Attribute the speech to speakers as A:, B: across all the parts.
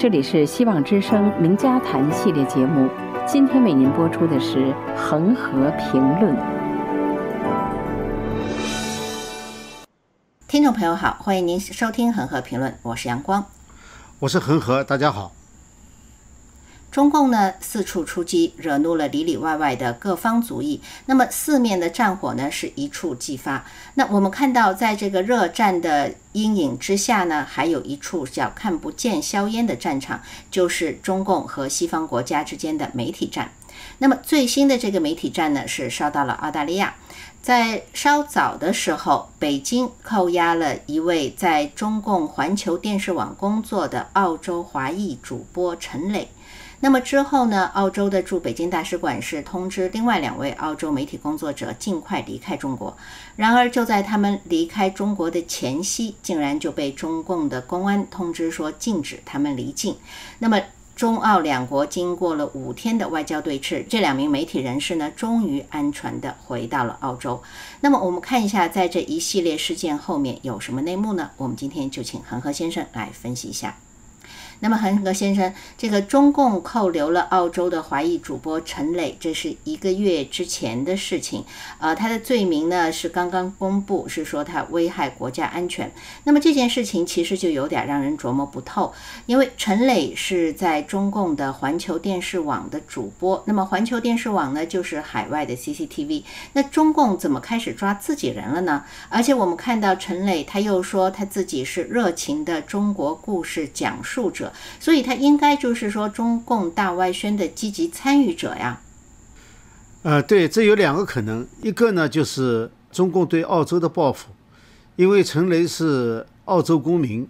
A: 这里是希望之声名家谈系列节目，今天为您播出的是《恒河评论》。
B: 听众朋友好，欢迎您收听《恒河评论》，我是阳光，
C: 我是恒河，大家好。
B: 中共呢四处出击，惹怒了里里外外的各方族裔。那么四面的战火呢是一触即发。那我们看到，在这个热战的阴影之下呢，还有一处叫看不见硝烟的战场，就是中共和西方国家之间的媒体战。那么最新的这个媒体战呢，是烧到了澳大利亚。在稍早的时候，北京扣押了一位在中共环球电视网工作的澳洲华裔主播陈磊。那么之后呢？澳洲的驻北京大使馆是通知另外两位澳洲媒体工作者尽快离开中国。然而就在他们离开中国的前夕，竟然就被中共的公安通知说禁止他们离境。那么中澳两国经过了五天的外交对峙，这两名媒体人士呢，终于安全地回到了澳洲。那么我们看一下，在这一系列事件后面有什么内幕呢？我们今天就请恒河先生来分析一下。那么，恒河先生，这个中共扣留了澳洲的华裔主播陈磊，这是一个月之前的事情。呃，他的罪名呢是刚刚公布，是说他危害国家安全。那么这件事情其实就有点让人琢磨不透，因为陈磊是在中共的环球电视网的主播，那么环球电视网呢就是海外的 CCTV。那中共怎么开始抓自己人了呢？而且我们看到陈磊他又说他自己是热情的中国故事讲述者。所以，他应该就是说中共大外宣的积极参与者呀。
C: 呃，对，这有两个可能，一个呢就是中共对澳洲的报复，因为陈雷是澳洲公民，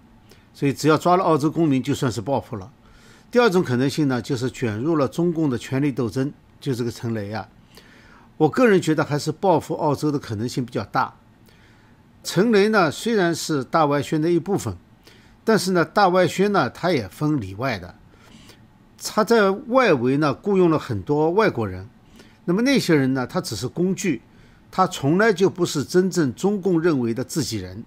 C: 所以只要抓了澳洲公民就算是报复了。第二种可能性呢，就是卷入了中共的权力斗争，就这个陈雷啊。我个人觉得还是报复澳洲的可能性比较大。陈雷呢，虽然是大外宣的一部分。但是呢，大外宣呢，它也分里外的。他在外围呢，雇佣了很多外国人。那么那些人呢，他只是工具，他从来就不是真正中共认为的自己人。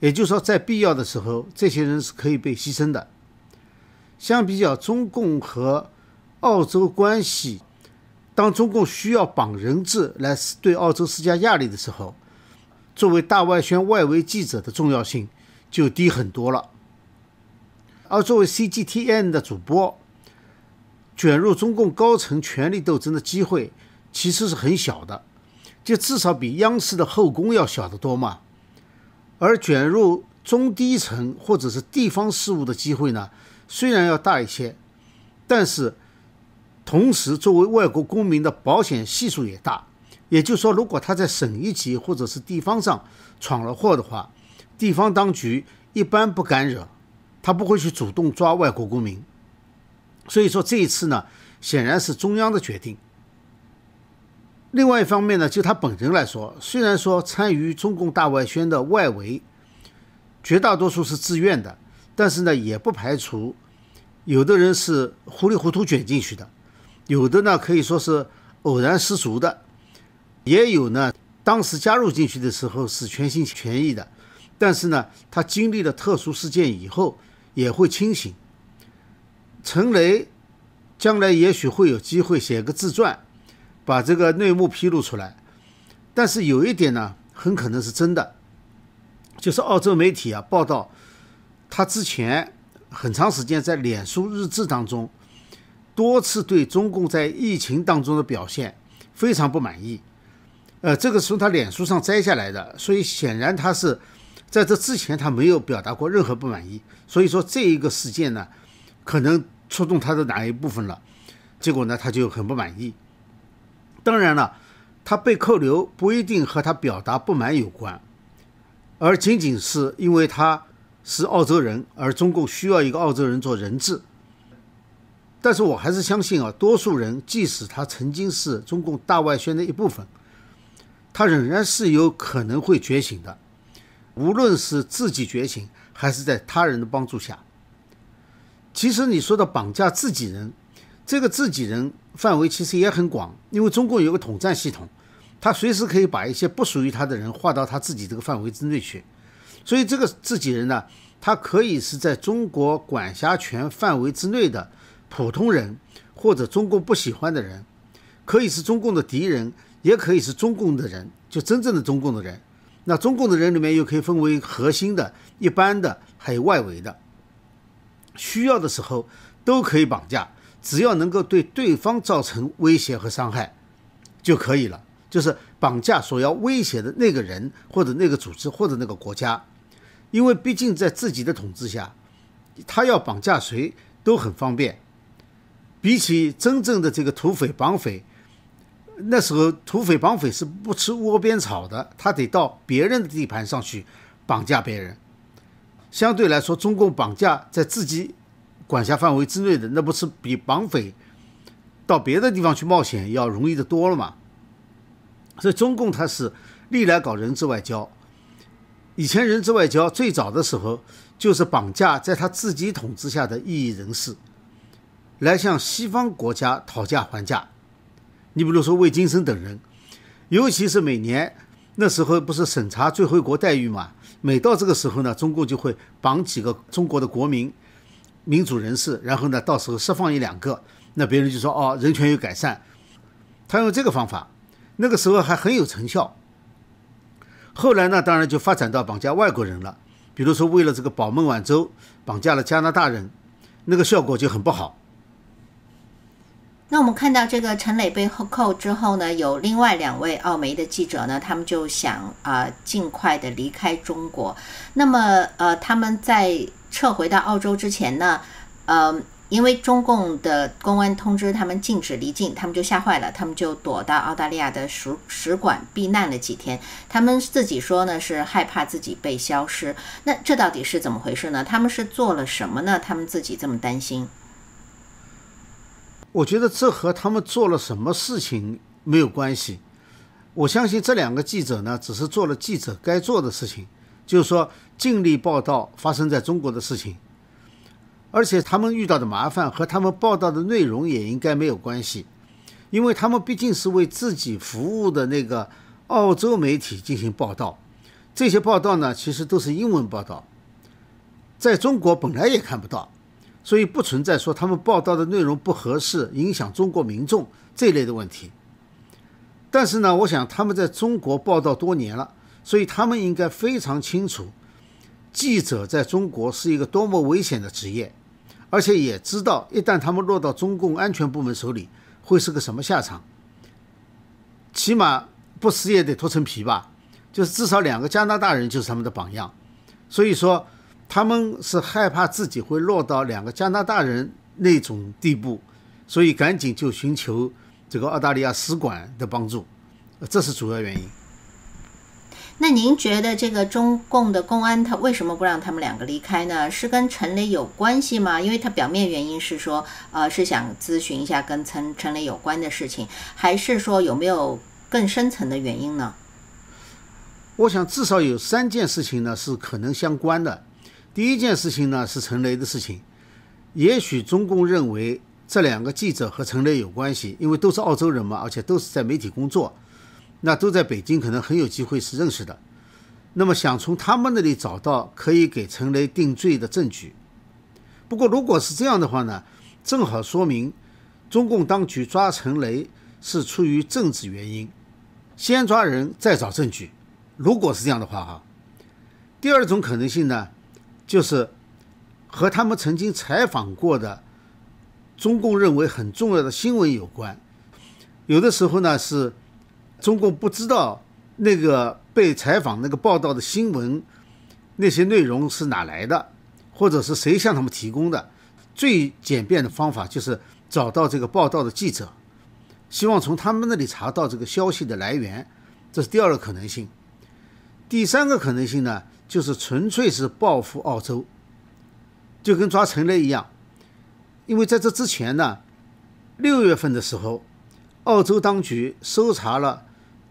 C: 也就是说，在必要的时候，这些人是可以被牺牲的。相比较中共和澳洲关系，当中共需要绑人质来对澳洲施加压力的时候，作为大外宣外围记者的重要性。就低很多了。而作为 CGTN 的主播，卷入中共高层权力斗争的机会其实是很小的，就至少比央视的后宫要小得多嘛。而卷入中低层或者是地方事务的机会呢，虽然要大一些，但是同时作为外国公民的保险系数也大。也就是说，如果他在省一级或者是地方上闯了祸的话，地方当局一般不敢惹，他不会去主动抓外国公民。所以说这一次呢，显然是中央的决定。另外一方面呢，就他本人来说，虽然说参与中共大外宣的外围，绝大多数是自愿的，但是呢，也不排除有的人是糊里糊涂卷进去的，有的呢可以说是偶然失足的，也有呢当时加入进去的时候是全心全意的。但是呢，他经历了特殊事件以后也会清醒。陈雷将来也许会有机会写个自传，把这个内幕披露出来。但是有一点呢，很可能是真的，就是澳洲媒体啊报道，他之前很长时间在脸书日志当中多次对中共在疫情当中的表现非常不满意。呃，这个从他脸书上摘下来的，所以显然他是。在这之前，他没有表达过任何不满意，所以说这一个事件呢，可能触动他的哪一部分了，结果呢，他就很不满意。当然了，他被扣留不一定和他表达不满有关，而仅仅是因为他是澳洲人，而中共需要一个澳洲人做人质。但是我还是相信啊，多数人即使他曾经是中共大外宣的一部分，他仍然是有可能会觉醒的。无论是自己觉醒，还是在他人的帮助下，其实你说的绑架自己人，这个自己人范围其实也很广，因为中共有个统战系统，他随时可以把一些不属于他的人划到他自己这个范围之内去，所以这个自己人呢，他可以是在中国管辖权范围之内的普通人，或者中共不喜欢的人，可以是中共的敌人，也可以是中共的人，就真正的中共的人。那中共的人里面又可以分为核心的、一般的，还有外围的。需要的时候都可以绑架，只要能够对对方造成威胁和伤害就可以了。就是绑架所要威胁的那个人，或者那个组织，或者那个国家，因为毕竟在自己的统治下，他要绑架谁都很方便。比起真正的这个土匪绑匪，那时候土匪绑匪是不吃窝边草的，他得到别人的地盘上去绑架别人。相对来说，中共绑架在自己管辖范围之内的，那不是比绑匪到别的地方去冒险要容易的多了吗？所以中共它是历来搞人质外交，以前人质外交最早的时候就是绑架在他自己统治下的异议人士，来向西方国家讨价还价。你比如说魏金生等人，尤其是每年那时候不是审查最惠国待遇嘛，每到这个时候呢，中共就会绑几个中国的国民、民主人士，然后呢，到时候释放一两个，那别人就说哦，人权有改善。他用这个方法。那个时候还很有成效，后来呢，当然就发展到绑架外国人了。比如说，为了这个保孟晚舟，绑架了加拿大人，那个效果就很不好。
B: 那我们看到这个陈磊被扣之后呢，有另外两位澳媒的记者呢，他们就想啊尽快的离开中国。那么呃，他们在撤回到澳洲之前呢，呃。因为中共的公安通知他们禁止离境，他们就吓坏了，他们就躲到澳大利亚的使使馆避难了几天。他们自己说呢，是害怕自己被消失。那这到底是怎么回事呢？他们是做了什么呢？他们自己这么担心？
C: 我觉得这和他们做了什么事情没有关系。我相信这两个记者呢，只是做了记者该做的事情，就是说尽力报道发生在中国的事情。而且他们遇到的麻烦和他们报道的内容也应该没有关系，因为他们毕竟是为自己服务的那个澳洲媒体进行报道，这些报道呢其实都是英文报道，在中国本来也看不到，所以不存在说他们报道的内容不合适、影响中国民众这类的问题。但是呢，我想他们在中国报道多年了，所以他们应该非常清楚，记者在中国是一个多么危险的职业。而且也知道，一旦他们落到中共安全部门手里，会是个什么下场？起码不死也得脱层皮吧。就是至少两个加拿大人就是他们的榜样，所以说他们是害怕自己会落到两个加拿大人那种地步，所以赶紧就寻求这个澳大利亚使馆的帮助，这是主要原因。
B: 那您觉得这个中共的公安他为什么不让他们两个离开呢？是跟陈雷有关系吗？因为他表面原因是说，呃，是想咨询一下跟陈陈雷有关的事情，还是说有没有更深层的原因呢？
C: 我想至少有三件事情呢是可能相关的。第一件事情呢是陈雷的事情，也许中共认为这两个记者和陈雷有关系，因为都是澳洲人嘛，而且都是在媒体工作。那都在北京，可能很有机会是认识的。那么想从他们那里找到可以给陈雷定罪的证据。不过如果是这样的话呢，正好说明中共当局抓陈雷是出于政治原因，先抓人再找证据。如果是这样的话哈，第二种可能性呢，就是和他们曾经采访过的中共认为很重要的新闻有关。有的时候呢是。中共不知道那个被采访、那个报道的新闻那些内容是哪来的，或者是谁向他们提供的。最简便的方法就是找到这个报道的记者，希望从他们那里查到这个消息的来源。这是第二个可能性。第三个可能性呢，就是纯粹是报复澳洲，就跟抓陈雷一样。因为在这之前呢，六月份的时候，澳洲当局搜查了。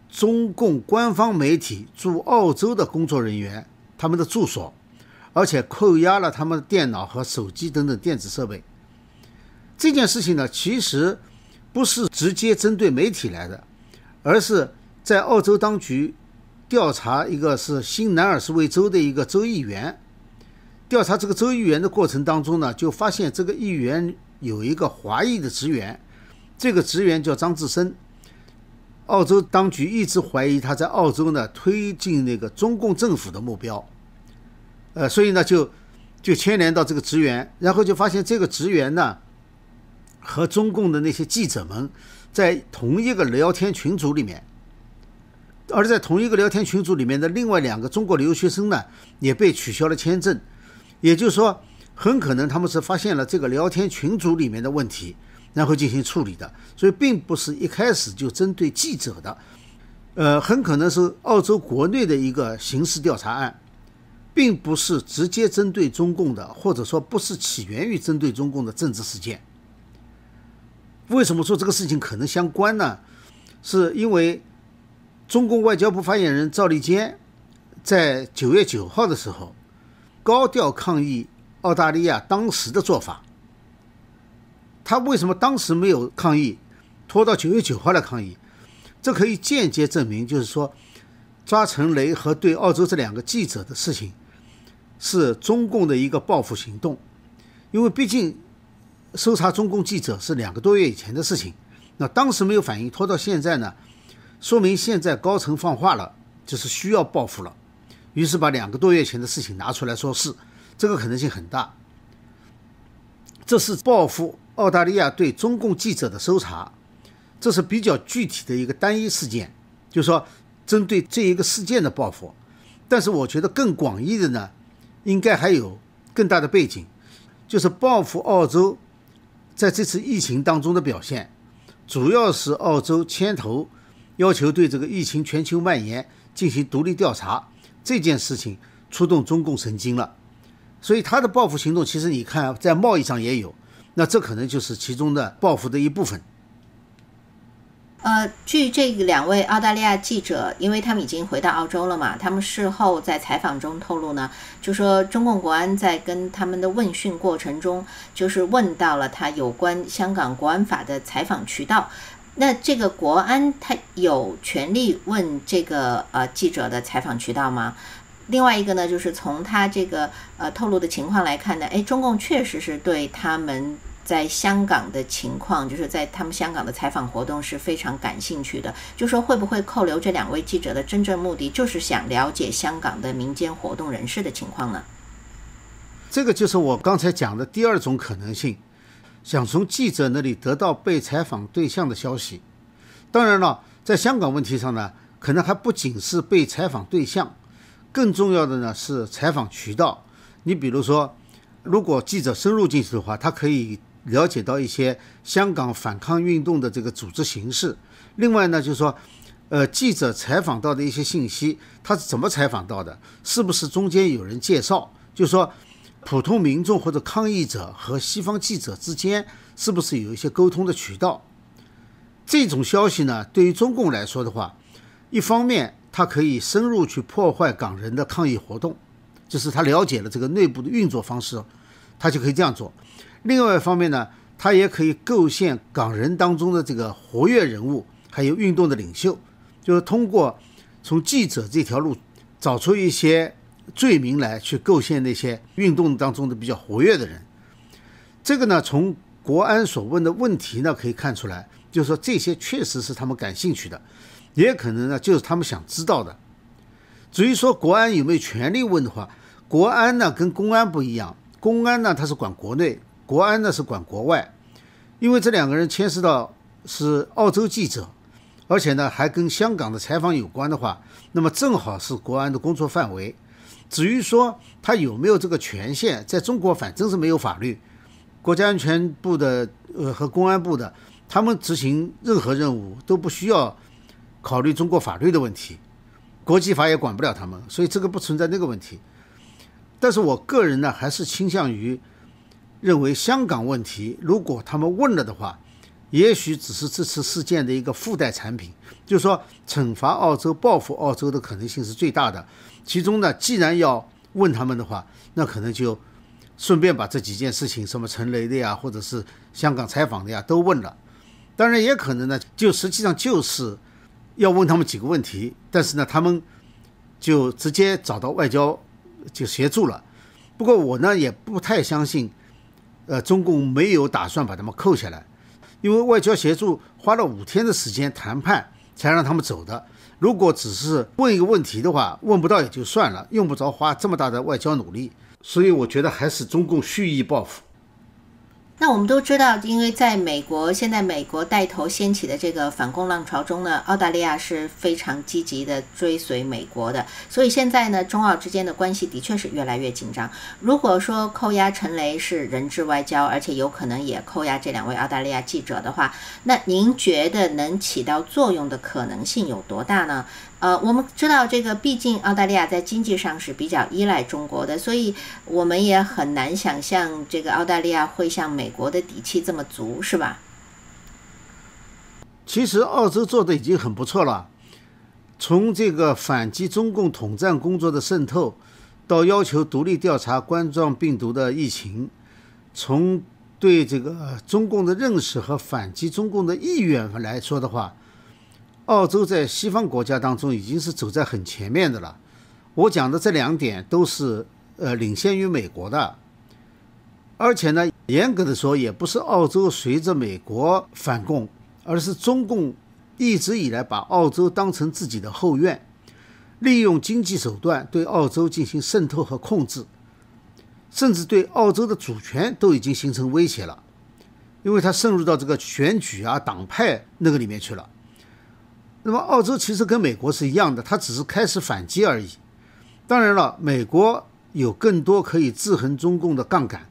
C: 中共官方媒体驻澳洲的工作人员，他们的住所，而且扣押了他们的电脑和手机等等电子设备。这件事情呢，其实不是直接针对媒体来的，而是在澳洲当局调查一个是新南尔斯维州的一个州议员，调查这个州议员的过程当中呢，就发现这个议员有一个华裔的职员，这个职员叫张志深。澳洲当局一直怀疑他在澳洲呢推进那个中共政府的目标，呃，所以呢就就牵连到这个职员，然后就发现这个职员呢和中共的那些记者们在同一个聊天群组里面，而在同一个聊天群组里面的另外两个中国留学生呢也被取消了签证，也就是说，很可能他们是发现了这个聊天群组里面的问题。然后进行处理的，所以并不是一开始就针对记者的，呃，很可能是澳洲国内的一个刑事调查案，并不是直接针对中共的，或者说不是起源于针对中共的政治事件。为什么说这个事情可能相关呢？是因为中共外交部发言人赵立坚在九月九号的时候高调抗议澳大利亚当时的做法。他为什么当时没有抗议，拖到九月九号来抗议？这可以间接证明，就是说，抓陈雷和对澳洲这两个记者的事情，是中共的一个报复行动。因为毕竟搜查中共记者是两个多月以前的事情，那当时没有反应，拖到现在呢，说明现在高层放话了，就是需要报复了，于是把两个多月前的事情拿出来说事，这个可能性很大。这是报复。澳大利亚对中共记者的搜查，这是比较具体的一个单一事件，就是说针对这一个事件的报复。但是我觉得更广义的呢，应该还有更大的背景，就是报复澳洲在这次疫情当中的表现，主要是澳洲牵头要求对这个疫情全球蔓延进行独立调查这件事情触动中共神经了。所以他的报复行动，其实你看在贸易上也有。那这可能就是其中的报复的一部分。
B: 呃，据这两位澳大利亚记者，因为他们已经回到澳洲了嘛，他们事后在采访中透露呢，就说中共国安在跟他们的问讯过程中，就是问到了他有关香港国安法的采访渠道。那这个国安他有权利问这个呃记者的采访渠道吗？另外一个呢，就是从他这个呃透露的情况来看呢，哎，中共确实是对他们在香港的情况，就是在他们香港的采访活动是非常感兴趣的。就说会不会扣留这两位记者的真正目的，就是想了解香港的民间活动人士的情况呢？
C: 这个就是我刚才讲的第二种可能性，想从记者那里得到被采访对象的消息。当然了，在香港问题上呢，可能还不仅是被采访对象。更重要的呢是采访渠道。你比如说，如果记者深入进去的话，他可以了解到一些香港反抗运动的这个组织形式。另外呢，就是说，呃，记者采访到的一些信息，他是怎么采访到的？是不是中间有人介绍？就是说，普通民众或者抗议者和西方记者之间是不是有一些沟通的渠道？这种消息呢，对于中共来说的话，一方面。他可以深入去破坏港人的抗议活动，就是他了解了这个内部的运作方式，他就可以这样做。另外一方面呢，他也可以构陷港人当中的这个活跃人物，还有运动的领袖，就是通过从记者这条路找出一些罪名来，去构陷那些运动当中的比较活跃的人。这个呢，从国安所问的问题呢可以看出来，就是说这些确实是他们感兴趣的。也可能呢，就是他们想知道的。至于说国安有没有权利问的话，国安呢跟公安不一样，公安呢它是管国内，国安呢是管国外。因为这两个人牵涉到是澳洲记者，而且呢还跟香港的采访有关的话，那么正好是国安的工作范围。至于说他有没有这个权限，在中国反正是没有法律，国家安全部的呃和公安部的，他们执行任何任务都不需要。考虑中国法律的问题，国际法也管不了他们，所以这个不存在那个问题。但是我个人呢，还是倾向于认为香港问题，如果他们问了的话，也许只是这次事件的一个附带产品，就是说惩罚澳洲、报复澳洲的可能性是最大的。其中呢，既然要问他们的话，那可能就顺便把这几件事情，什么陈雷的呀，或者是香港采访的呀，都问了。当然也可能呢，就实际上就是。要问他们几个问题，但是呢，他们就直接找到外交就协助了。不不过我呢也不太相信，呃，中共没有打算把他们扣下来，因为外交协助花了五天的时间谈判才让他们走的。如果只是问一个问题的话，问不到也就算了，用不着花这么大的外交努力。所以我觉得还是中共蓄意报复。
B: 那我们都知道，因为在美国，现在美国带头掀起的这个反共浪潮中呢，澳大利亚是非常积极的追随美国的，所以现在呢，中澳之间的关系的确是越来越紧张。如果说扣押陈雷是人质外交，而且有可能也扣押这两位澳大利亚记者的话，那您觉得能起到作用的可能性有多大呢？呃，我们知道这个，毕竟澳大利亚在经济上是比较依赖中国的，所以我们也很难想象这个澳大利亚会像美国的底气这么足，是吧？
C: 其实澳洲做的已经很不错了，从这个反击中共统战工作的渗透，到要求独立调查冠状病毒的疫情，从对这个中共的认识和反击中共的意愿来说的话。澳洲在西方国家当中已经是走在很前面的了。我讲的这两点都是呃领先于美国的，而且呢，严格的说也不是澳洲随着美国反共，而是中共一直以来把澳洲当成自己的后院，利用经济手段对澳洲进行渗透和控制，甚至对澳洲的主权都已经形成威胁了，因为它渗入到这个选举啊、党派那个里面去了。那么，澳洲其实跟美国是一样的，它只是开始反击而已。当然了，美国有更多可以制衡中共的杠杆，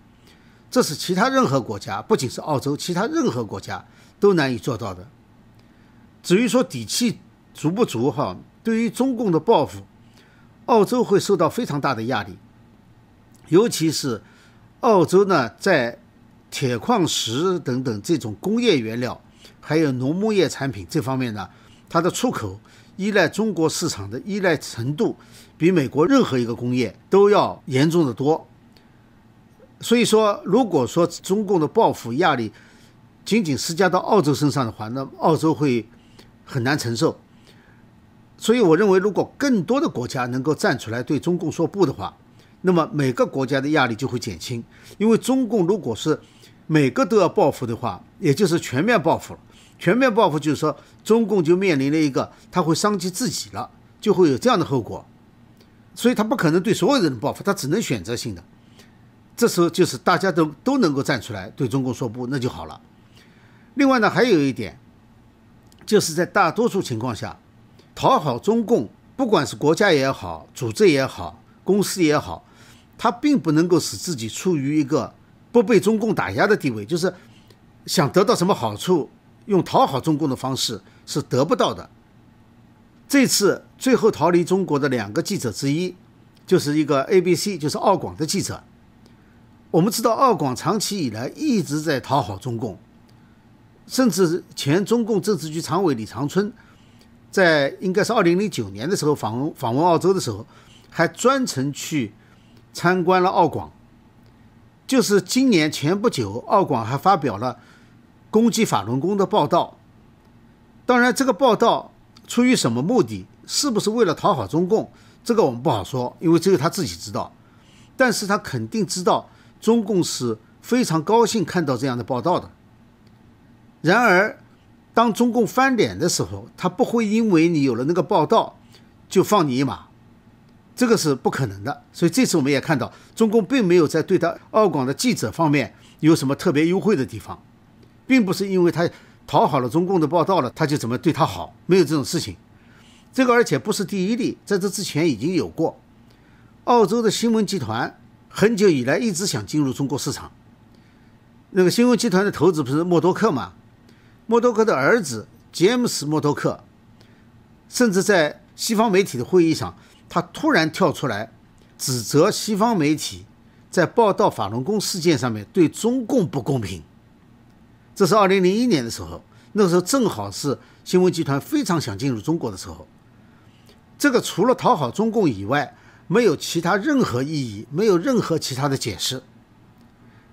C: 这是其他任何国家，不仅是澳洲，其他任何国家都难以做到的。至于说底气足不足，哈，对于中共的报复，澳洲会受到非常大的压力。尤其是澳洲呢，在铁矿石等等这种工业原料，还有农牧业产品这方面呢。它的出口依赖中国市场的依赖程度，比美国任何一个工业都要严重的多。所以说，如果说中共的报复压力仅仅施加到澳洲身上的话，那澳洲会很难承受。所以，我认为，如果更多的国家能够站出来对中共说不的话，那么每个国家的压力就会减轻。因为中共如果是每个都要报复的话，也就是全面报复了。全面报复就是说，中共就面临了一个，他会伤及自己了，就会有这样的后果，所以他不可能对所有人报复，他只能选择性的。这时候就是大家都都能够站出来对中共说不，那就好了。另外呢，还有一点，就是在大多数情况下，讨好中共，不管是国家也好，组织也好，公司也好，他并不能够使自己处于一个不被中共打压的地位，就是想得到什么好处。用讨好中共的方式是得不到的。这次最后逃离中国的两个记者之一，就是一个 ABC，就是澳广的记者。我们知道，澳广长期以来一直在讨好中共，甚至前中共政治局常委李长春，在应该是二零零九年的时候访问访问澳洲的时候，还专程去参观了澳广。就是今年前不久，澳广还发表了。攻击法轮功的报道，当然，这个报道出于什么目的？是不是为了讨好中共？这个我们不好说，因为只有他自己知道。但是他肯定知道，中共是非常高兴看到这样的报道的。然而，当中共翻脸的时候，他不会因为你有了那个报道就放你一马，这个是不可能的。所以这次我们也看到，中共并没有在对待澳广的记者方面有什么特别优惠的地方。并不是因为他讨好了中共的报道了，他就怎么对他好？没有这种事情。这个而且不是第一例，在这之前已经有过。澳洲的新闻集团很久以来一直想进入中国市场。那个新闻集团的头子不是默多克吗？默多克的儿子詹姆斯·默多克，甚至在西方媒体的会议上，他突然跳出来指责西方媒体在报道法轮功事件上面对中共不公平。这是二零零一年的时候，那个时候正好是新闻集团非常想进入中国的时候。这个除了讨好中共以外，没有其他任何意义，没有任何其他的解释。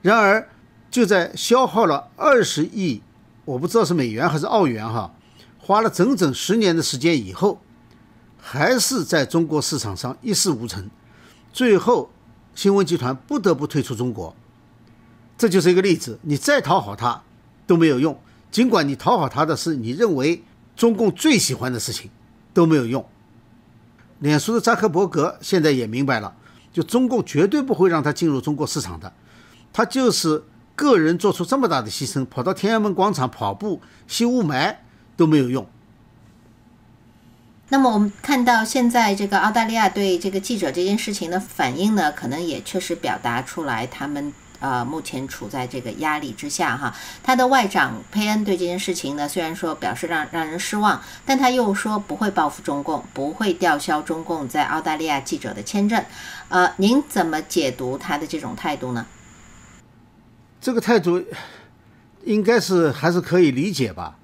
C: 然而，就在消耗了二十亿，我不知道是美元还是澳元哈，花了整整十年的时间以后，还是在中国市场上一事无成。最后，新闻集团不得不退出中国。这就是一个例子，你再讨好他都没有用，尽管你讨好他的是你认为中共最喜欢的事情，都没有用。脸书的扎克伯格现在也明白了，就中共绝对不会让他进入中国市场的，他就是个人做出这么大的牺牲，跑到天安门广场跑步吸雾霾都没有用。
B: 那么我们看到现在这个澳大利亚对这个记者这件事情的反应呢，可能也确实表达出来他们。呃，目前处在这个压力之下哈。他的外长佩恩对这件事情呢，虽然说表示让让人失望，但他又说不会报复中共，不会吊销中共在澳大利亚记者的签证。呃，您怎么解读他的这种态度呢？
C: 这个态度应该是还是可以理解吧。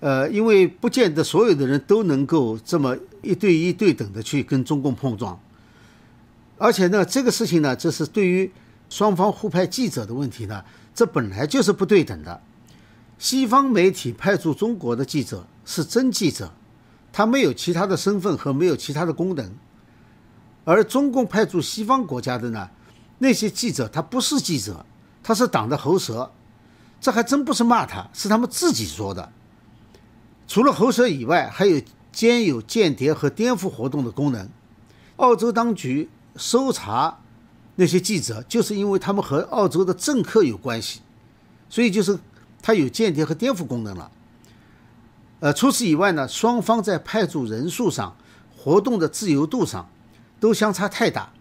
C: 呃，因为不见得所有的人都能够这么一对一对等的去跟中共碰撞，而且呢，这个事情呢，这是对于。双方互派记者的问题呢？这本来就是不对等的。西方媒体派驻中国的记者是真记者，他没有其他的身份和没有其他的功能。而中共派驻西方国家的呢，那些记者他不是记者，他是党的喉舌。这还真不是骂他，是他们自己说的。除了喉舌以外，还有兼有间谍和颠覆活动的功能。澳洲当局搜查。那些记者就是因为他们和澳洲的政客有关系，所以就是他有间谍和颠覆功能了。呃，除此以外呢，双方在派驻人数上、活动的自由度上都相差太大。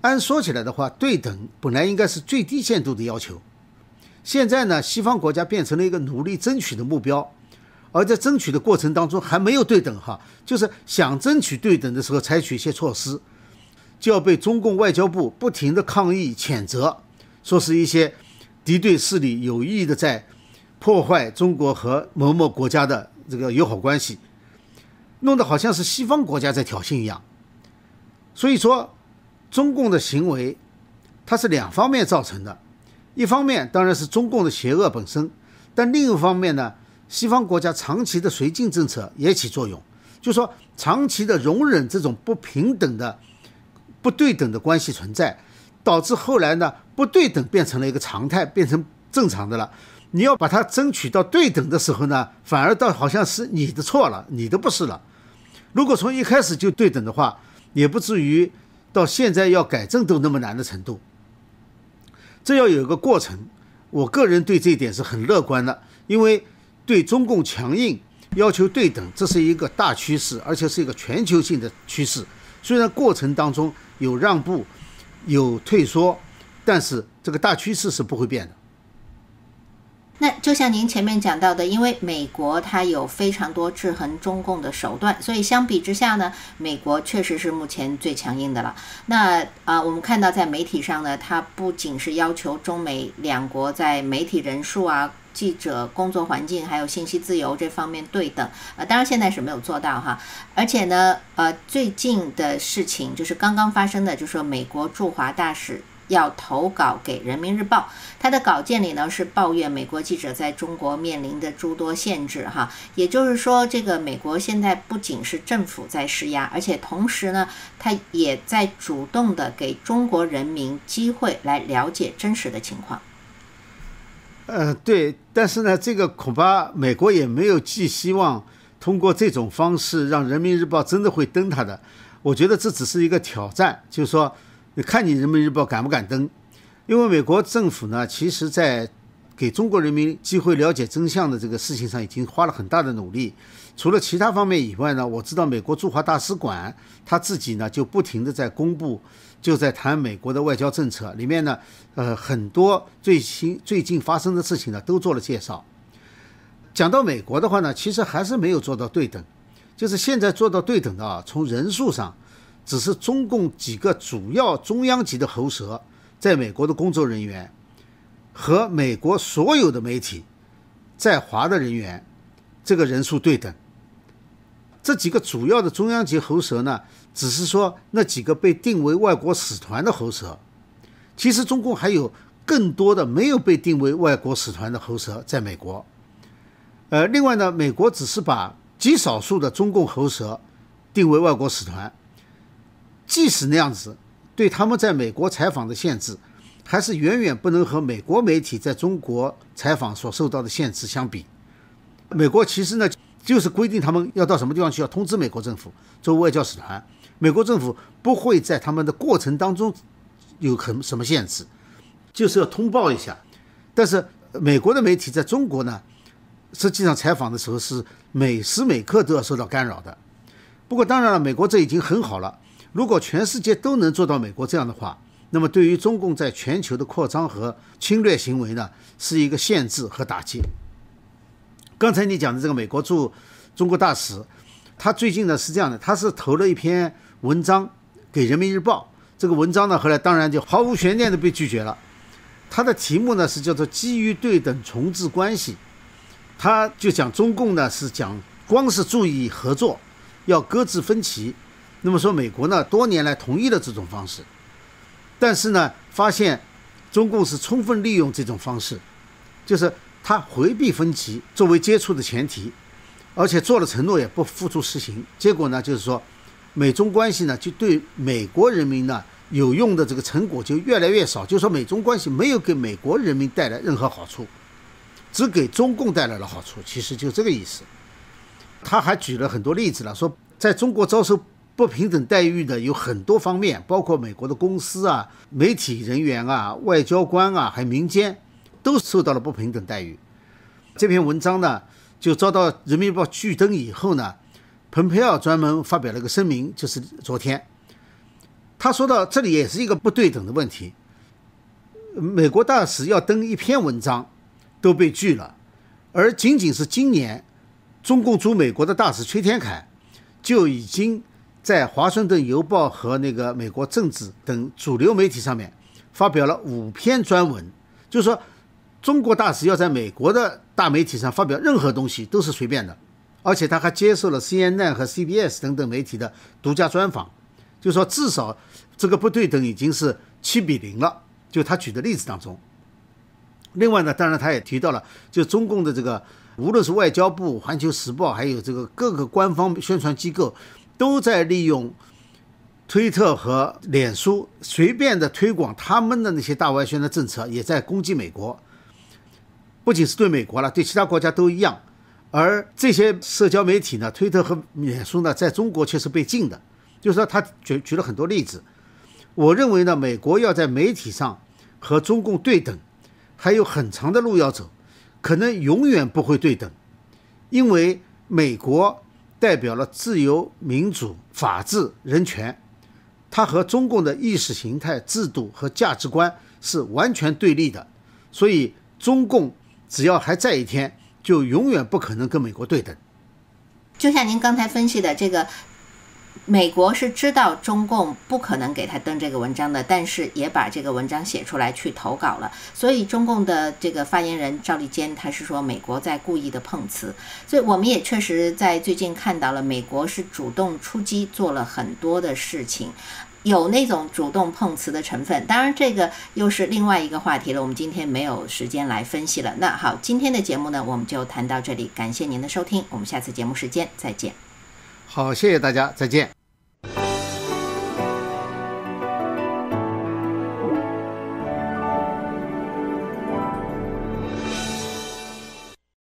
C: 按说起来的话，对等本来应该是最低限度的要求，现在呢，西方国家变成了一个努力争取的目标，而在争取的过程当中还没有对等哈，就是想争取对等的时候采取一些措施。就要被中共外交部不停的抗议谴责，说是一些敌对势力有意的在破坏中国和某某国家的这个友好关系，弄得好像是西方国家在挑衅一样。所以说，中共的行为它是两方面造成的，一方面当然是中共的邪恶本身，但另一方面呢，西方国家长期的绥靖政策也起作用，就说长期的容忍这种不平等的。不对等的关系存在，导致后来呢，不对等变成了一个常态，变成正常的了。你要把它争取到对等的时候呢，反而倒好像是你的错了，你的不是了。如果从一开始就对等的话，也不至于到现在要改正都那么难的程度。这要有一个过程，我个人对这一点是很乐观的，因为对中共强硬要求对等，这是一个大趋势，而且是一个全球性的趋势。虽然过程当中有让步，有退缩，但是这个大趋势是不会变的。
B: 那就像您前面讲到的，因为美国它有非常多制衡中共的手段，所以相比之下呢，美国确实是目前最强硬的了。那啊，我们看到在媒体上呢，它不仅是要求中美两国在媒体人数啊。记者工作环境还有信息自由这方面对等，呃，当然现在是没有做到哈。而且呢，呃，最近的事情就是刚刚发生的，就说美国驻华大使要投稿给《人民日报》，他的稿件里呢是抱怨美国记者在中国面临的诸多限制哈。也就是说，这个美国现在不仅是政府在施压，而且同时呢，他也在主动的给中国人民机会来了解真实的情况。
C: 呃，对，但是呢，这个恐怕美国也没有寄希望通过这种方式让《人民日报》真的会登他的。我觉得这只是一个挑战，就是说，看你《人民日报》敢不敢登？因为美国政府呢，其实在给中国人民机会了解真相的这个事情上，已经花了很大的努力。除了其他方面以外呢，我知道美国驻华大使馆他自己呢，就不停的在公布。就在谈美国的外交政策里面呢，呃，很多最新最近发生的事情呢，都做了介绍。讲到美国的话呢，其实还是没有做到对等，就是现在做到对等的啊，从人数上，只是中共几个主要中央级的喉舌在美国的工作人员和美国所有的媒体在华的人员，这个人数对等。这几个主要的中央级喉舌呢？只是说那几个被定为外国使团的喉舌，其实中共还有更多的没有被定为外国使团的喉舌在美国。呃，另外呢，美国只是把极少数的中共喉舌定为外国使团，即使那样子，对他们在美国采访的限制，还是远远不能和美国媒体在中国采访所受到的限制相比。美国其实呢，就是规定他们要到什么地方去，要通知美国政府作为外交使团，美国政府不会在他们的过程当中有很什么限制，就是要通报一下。但是美国的媒体在中国呢，实际上采访的时候是每时每刻都要受到干扰的。不过当然了，美国这已经很好了。如果全世界都能做到美国这样的话，那么对于中共在全球的扩张和侵略行为呢，是一个限制和打击。刚才你讲的这个美国驻中国大使，他最近呢是这样的，他是投了一篇文章给《人民日报》，这个文章呢后来当然就毫无悬念的被拒绝了。他的题目呢是叫做“基于对等重置关系”，他就讲中共呢是讲光是注意合作，要搁置分歧。那么说美国呢多年来同意了这种方式，但是呢发现中共是充分利用这种方式，就是。他回避分歧作为接触的前提，而且做了承诺也不付诸实行，结果呢，就是说，美中关系呢就对美国人民呢有用的这个成果就越来越少，就说美中关系没有给美国人民带来任何好处，只给中共带来了好处，其实就这个意思。他还举了很多例子了，说在中国遭受不平等待遇的有很多方面，包括美国的公司啊、媒体人员啊、外交官啊，还有民间。都受到了不平等待遇。这篇文章呢，就遭到《人民日报》拒登以后呢，蓬佩奥专门发表了一个声明，就是昨天，他说到这里也是一个不对等的问题。美国大使要登一篇文章都被拒了，而仅仅是今年，中共驻美国的大使崔天凯就已经在《华盛顿邮报》和那个美国政治等主流媒体上面发表了五篇专文，就是说。中国大使要在美国的大媒体上发表任何东西都是随便的，而且他还接受了 CNN 和 CBS 等等媒体的独家专访，就说至少这个不对等已经是七比零了。就他举的例子当中，另外呢，当然他也提到了，就中共的这个无论是外交部、环球时报，还有这个各个官方宣传机构，都在利用推特和脸书随便的推广他们的那些大外宣的政策，也在攻击美国。不仅是对美国了，对其他国家都一样。而这些社交媒体呢，推特和脸书呢，在中国却是被禁的。就是说，他举举了很多例子。我认为呢，美国要在媒体上和中共对等，还有很长的路要走，可能永远不会对等，因为美国代表了自由、民主、法治、人权，它和中共的意识形态、制度和价值观是完全对立的，所以中共。只要还在一天，就永远不可能跟美国对等。
B: 就像您刚才分析的，这个美国是知道中共不可能给他登这个文章的，但是也把这个文章写出来去投稿了。所以中共的这个发言人赵立坚他是说美国在故意的碰瓷。所以我们也确实在最近看到了美国是主动出击，做了很多的事情。有那种主动碰瓷的成分，当然这个又是另外一个话题了。我们今天没有时间来分析了。那好，今天的节目呢，我们就谈到这里，感谢您的收听，我们下次节目时间再见。
C: 好，谢谢大家，再见。